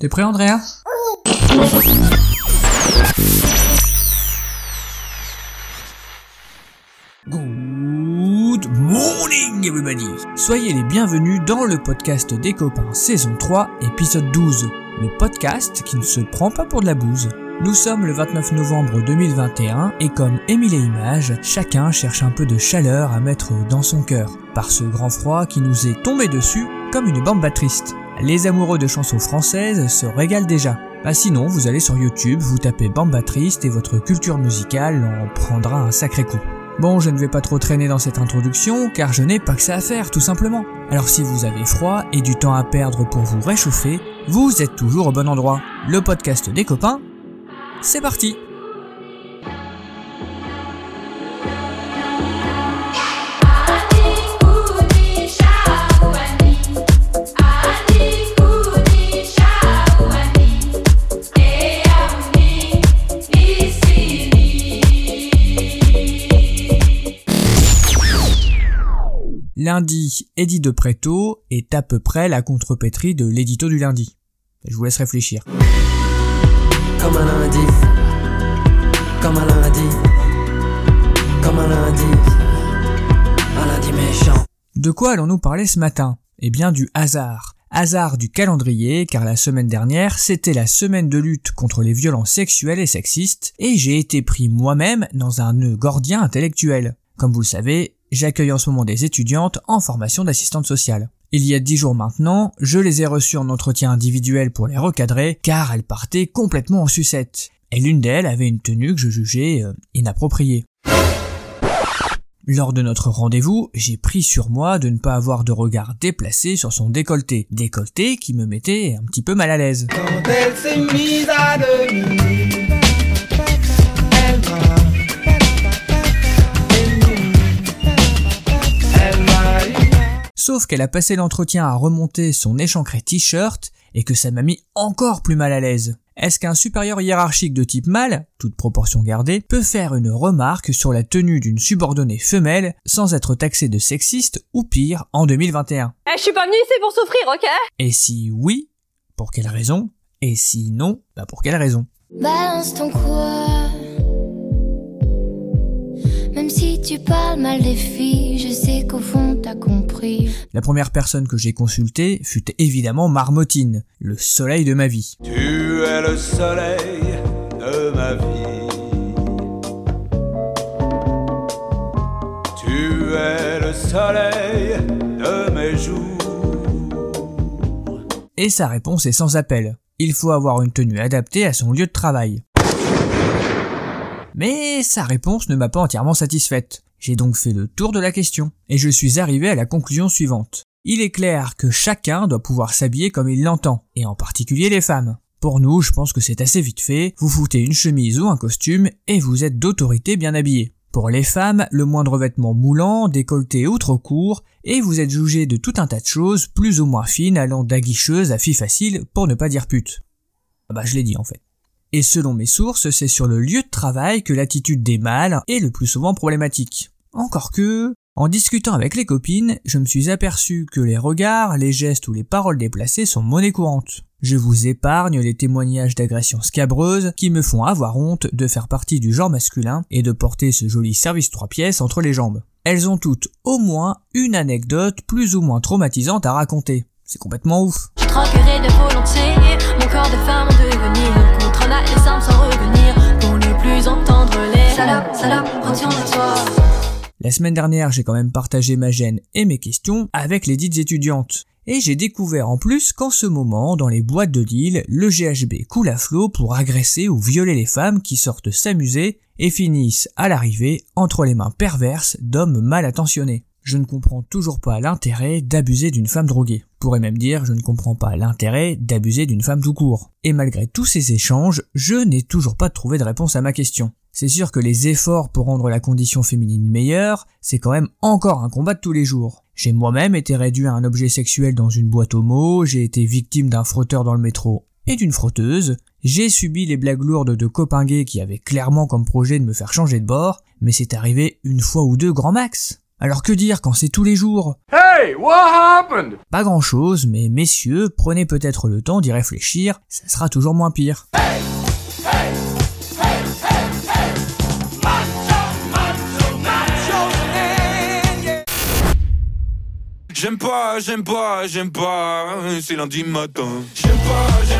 T'es prêt Andrea? Good morning everybody Soyez les bienvenus dans le podcast des copains saison 3 épisode 12, le podcast qui ne se prend pas pour de la bouse. Nous sommes le 29 novembre 2021 et comme Émile et Image, chacun cherche un peu de chaleur à mettre dans son cœur par ce grand froid qui nous est tombé dessus comme une bande triste. Les amoureux de chansons françaises se régalent déjà. Bah sinon, vous allez sur YouTube, vous tapez Bamba Triste et votre culture musicale en prendra un sacré coup. Bon, je ne vais pas trop traîner dans cette introduction, car je n'ai pas que ça à faire, tout simplement. Alors si vous avez froid et du temps à perdre pour vous réchauffer, vous êtes toujours au bon endroit. Le podcast des copains, c'est parti Lundi, Eddie de Préto est à peu près la contrepétrie de l'édito du lundi. Je vous laisse réfléchir. Comme un lundi, comme un lundi, comme un lundi, un lundi méchant. De quoi allons-nous parler ce matin? Eh bien du hasard. Hasard du calendrier, car la semaine dernière, c'était la semaine de lutte contre les violences sexuelles et sexistes, et j'ai été pris moi-même dans un nœud gordien intellectuel. Comme vous le savez, j'accueille en ce moment des étudiantes en formation d'assistante sociale. Il y a dix jours maintenant, je les ai reçues en entretien individuel pour les recadrer, car elles partaient complètement en sucette. Et l'une d'elles avait une tenue que je jugeais euh, inappropriée. Lors de notre rendez-vous, j'ai pris sur moi de ne pas avoir de regard déplacé sur son décolleté. Décolleté qui me mettait un petit peu mal à l'aise. Sauf qu'elle a passé l'entretien à remonter son échancré t-shirt et que ça m'a mis encore plus mal à l'aise. Est-ce qu'un supérieur hiérarchique de type mâle, toute proportion gardée, peut faire une remarque sur la tenue d'une subordonnée femelle sans être taxé de sexiste ou pire en 2021 eh, Je suis pas venu ici pour souffrir, ok? Et si oui, pour quelle raison? Et si non, bah pour quelle raison? Balance ton quoi? Même si tu parles mal des filles, je sais qu'au fond t'as compris. La première personne que j'ai consultée fut évidemment Marmotine, le soleil de ma vie. Tu es le soleil de ma vie. Tu es le soleil de mes jours. Et sa réponse est sans appel. Il faut avoir une tenue adaptée à son lieu de travail. Mais sa réponse ne m'a pas entièrement satisfaite. J'ai donc fait le tour de la question, et je suis arrivé à la conclusion suivante. Il est clair que chacun doit pouvoir s'habiller comme il l'entend, et en particulier les femmes. Pour nous, je pense que c'est assez vite fait, vous foutez une chemise ou un costume, et vous êtes d'autorité bien habillé. Pour les femmes, le moindre vêtement moulant, décolleté ou trop court, et vous êtes jugé de tout un tas de choses plus ou moins fines allant d'aguicheuse à fille facile pour ne pas dire pute. Ah bah je l'ai dit en fait. Et selon mes sources, c'est sur le lieu de travail que l'attitude des mâles est le plus souvent problématique. Encore que, en discutant avec les copines, je me suis aperçu que les regards, les gestes ou les paroles déplacées sont monnaie courante. Je vous épargne les témoignages d'agressions scabreuses qui me font avoir honte de faire partie du genre masculin et de porter ce joli service trois pièces entre les jambes. Elles ont toutes au moins une anecdote plus ou moins traumatisante à raconter. C'est complètement ouf. La semaine dernière, j'ai quand même partagé ma gêne et mes questions avec les dites étudiantes. Et j'ai découvert en plus qu'en ce moment, dans les boîtes de Lille, le GHB coule à flot pour agresser ou violer les femmes qui sortent s'amuser et finissent à l'arrivée entre les mains perverses d'hommes mal intentionnés. Je ne comprends toujours pas l'intérêt d'abuser d'une femme droguée. Pourrais même dire je ne comprends pas l'intérêt d'abuser d'une femme tout court. Et malgré tous ces échanges, je n'ai toujours pas trouvé de réponse à ma question. C'est sûr que les efforts pour rendre la condition féminine meilleure, c'est quand même encore un combat de tous les jours. J'ai moi-même été réduit à un objet sexuel dans une boîte homo, j'ai été victime d'un frotteur dans le métro et d'une frotteuse, j'ai subi les blagues lourdes de copains qui avaient clairement comme projet de me faire changer de bord, mais c'est arrivé une fois ou deux grand max. Alors que dire quand c'est tous les jours? Hey, what happened? Pas grand chose, mais messieurs, prenez peut-être le temps d'y réfléchir, ça sera toujours moins pire. J'aime pas, j'aime pas, j'aime pas, c'est lundi matin. J'aime pas, j'aime pas, j'aime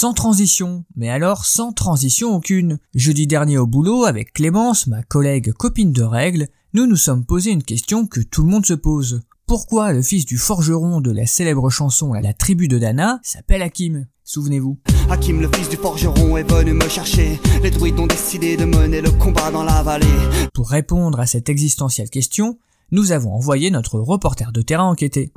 Sans transition, mais alors sans transition aucune. Jeudi dernier au boulot, avec Clémence, ma collègue copine de règle, nous nous sommes posé une question que tout le monde se pose. Pourquoi le fils du forgeron de la célèbre chanson La tribu de Dana s'appelle Hakim? Souvenez-vous. Hakim, le fils du forgeron, est venu me chercher. Les druides ont décidé de mener le combat dans la vallée. Pour répondre à cette existentielle question, nous avons envoyé notre reporter de terrain enquêter.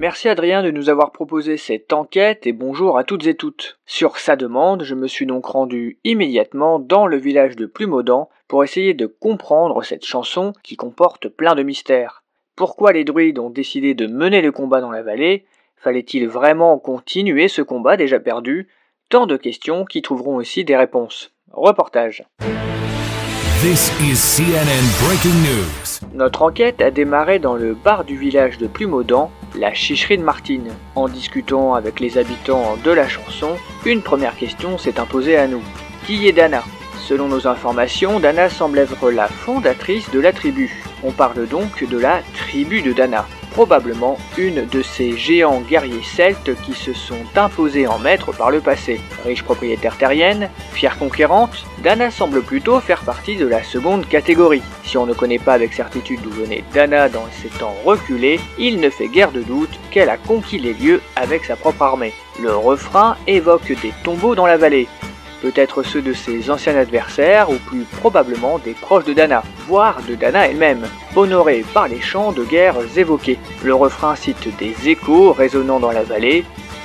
Merci Adrien de nous avoir proposé cette enquête et bonjour à toutes et toutes. Sur sa demande, je me suis donc rendu immédiatement dans le village de Plumaudan pour essayer de comprendre cette chanson qui comporte plein de mystères. Pourquoi les druides ont décidé de mener le combat dans la vallée? Fallait-il vraiment continuer ce combat déjà perdu? Tant de questions qui trouveront aussi des réponses. Reportage. This is CNN Breaking News. Notre enquête a démarré dans le bar du village de Plumaudan, la chicherie de Martine. En discutant avec les habitants de la chanson, une première question s'est imposée à nous. Qui est Dana? Selon nos informations, Dana semble être la fondatrice de la tribu. On parle donc de la tribu de Dana, probablement une de ces géants guerriers celtes qui se sont imposés en maître par le passé. Riche propriétaire terrienne, fière conquérante, Dana semble plutôt faire partie de la seconde catégorie. Si on ne connaît pas avec certitude d'où venait Dana dans ses temps reculés, il ne fait guère de doute qu'elle a conquis les lieux avec sa propre armée. Le refrain évoque des tombeaux dans la vallée, peut-être ceux de ses anciens adversaires ou plus probablement des proches de Dana, voire de Dana elle-même, honorée par les chants de guerre évoqués. Le refrain cite des échos résonnant dans la vallée,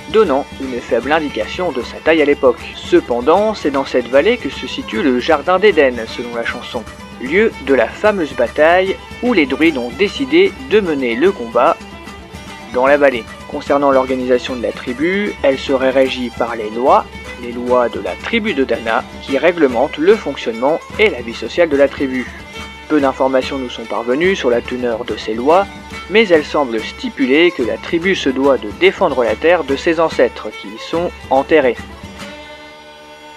donnant une faible indication de sa taille à l'époque. Cependant, c'est dans cette vallée que se situe le Jardin d'Éden, selon la chanson, lieu de la fameuse bataille où les druides ont décidé de mener le combat dans la vallée. Concernant l'organisation de la tribu, elle serait régie par les lois, les lois de la tribu de Dana, qui réglementent le fonctionnement et la vie sociale de la tribu. Peu d'informations nous sont parvenues sur la teneur de ces lois, mais elles semblent stipuler que la tribu se doit de défendre la terre de ses ancêtres qui y sont enterrés.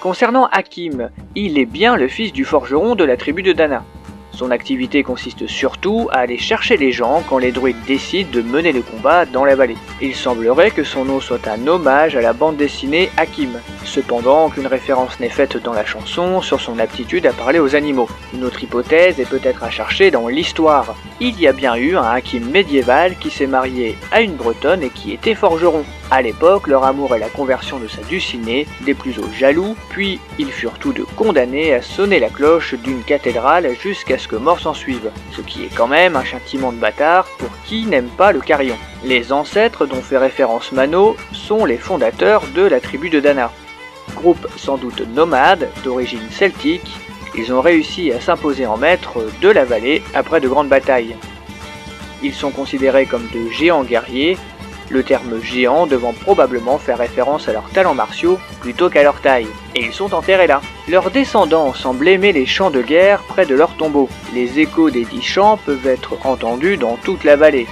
Concernant Hakim, il est bien le fils du forgeron de la tribu de Dana. Son activité consiste surtout à aller chercher les gens quand les druides décident de mener le combat dans la vallée. Il semblerait que son nom soit un hommage à la bande dessinée Hakim. Cependant, aucune référence n'est faite dans la chanson sur son aptitude à parler aux animaux. Une autre hypothèse est peut-être à chercher dans l'histoire. Il y a bien eu un Hakim médiéval qui s'est marié à une bretonne et qui était forgeron. À l'époque, leur amour et la conversion de sa dulcinée déplut aux jaloux, puis ils furent tous deux condamnés à sonner la cloche d'une cathédrale jusqu'à ce que mort s'en suive, ce qui est quand même un châtiment de bâtard pour qui n'aime pas le carillon. Les ancêtres dont fait référence Mano sont les fondateurs de la tribu de Dana. Groupe sans doute nomade, d'origine celtique, ils ont réussi à s'imposer en maître de la vallée après de grandes batailles. Ils sont considérés comme de géants guerriers, le terme géant devant probablement faire référence à leurs talents martiaux plutôt qu'à leur taille. Et ils sont enterrés là. Leurs descendants semblent aimer les champs de guerre près de leur tombeau. Les échos des dix champs peuvent être entendus dans toute la vallée.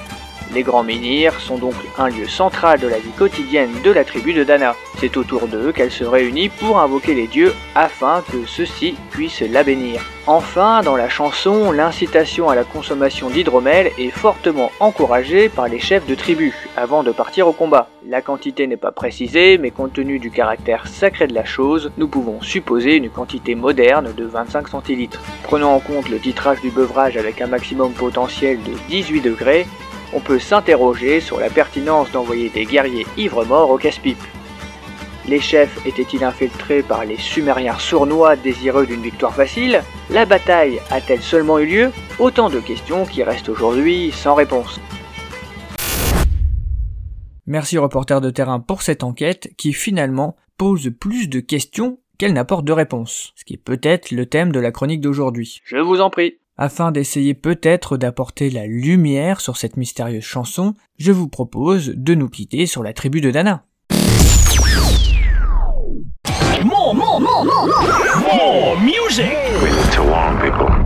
Les grands menhirs sont donc un lieu central de la vie quotidienne de la tribu de Dana. C'est autour d'eux qu'elle se réunit pour invoquer les dieux afin que ceux-ci puissent la bénir. Enfin, dans la chanson, l'incitation à la consommation d'hydromel est fortement encouragée par les chefs de tribu avant de partir au combat. La quantité n'est pas précisée, mais compte tenu du caractère sacré de la chose, nous pouvons supposer une quantité moderne de 25 centilitres. Prenant en compte le titrage du beuvrage avec un maximum potentiel de 18 degrés, on peut s'interroger sur la pertinence d'envoyer des guerriers ivres-morts au casse-pipe. Les chefs étaient-ils infiltrés par les Sumériens sournois désireux d'une victoire facile? La bataille a-t-elle seulement eu lieu? Autant de questions qui restent aujourd'hui sans réponse. Merci reporter de terrain pour cette enquête qui finalement pose plus de questions qu'elle n'apporte de réponses, ce qui est peut-être le thème de la chronique d'aujourd'hui. Je vous en prie. Afin d'essayer peut-être d'apporter la lumière sur cette mystérieuse chanson, je vous propose de nous quitter sur la tribu de Dana. More, more, more, more, more, more music. To warn people.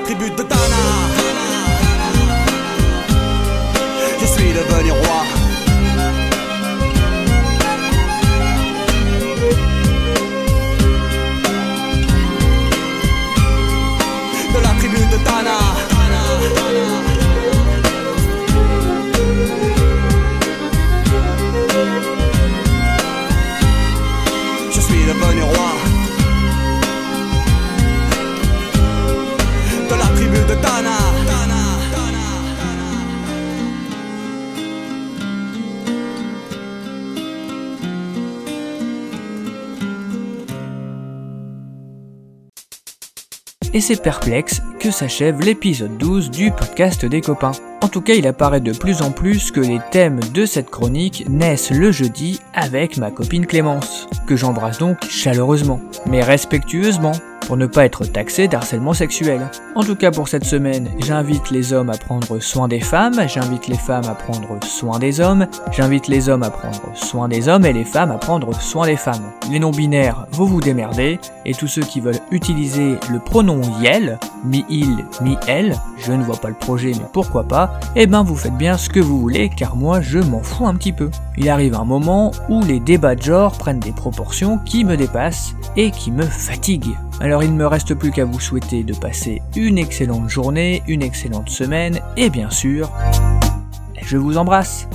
La tribu de Dana. Et c'est perplexe que s'achève l'épisode 12 du podcast des copains. En tout cas, il apparaît de plus en plus que les thèmes de cette chronique naissent le jeudi avec ma copine Clémence, que j'embrasse donc chaleureusement, mais respectueusement, pour ne pas être taxé d'harcèlement sexuel. En tout cas pour cette semaine, j'invite les hommes à prendre soin des femmes, j'invite les femmes à prendre soin des hommes, j'invite les hommes à prendre soin des hommes et les femmes à prendre soin des femmes. Les non-binaires, vous vous démerdez, et tous ceux qui veulent utiliser le pronom YEL, mi-il, mi-elle, je ne vois pas le projet mais pourquoi pas, eh ben vous faites bien ce que vous voulez car moi je m'en fous un petit peu. Il arrive un moment où les débats de genre prennent des proportions qui me dépassent et qui me fatiguent. Alors il ne me reste plus qu'à vous souhaiter de passer une excellente journée, une excellente semaine et bien sûr, je vous embrasse.